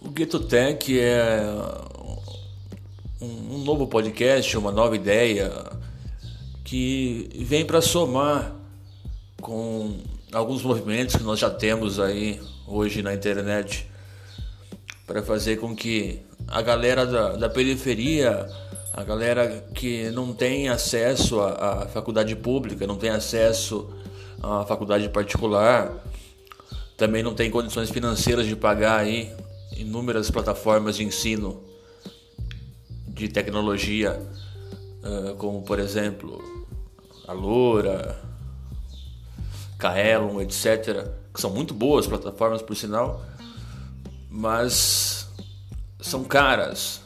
O Gueto Tech é um novo podcast, uma nova ideia que vem para somar com alguns movimentos que nós já temos aí hoje na internet para fazer com que a galera da, da periferia, a galera que não tem acesso à, à faculdade pública, não tem acesso à faculdade particular, também não tem condições financeiras de pagar aí inúmeras plataformas de ensino de tecnologia, como por exemplo a Loura, Kaelon, etc., que são muito boas plataformas por sinal, mas são caras.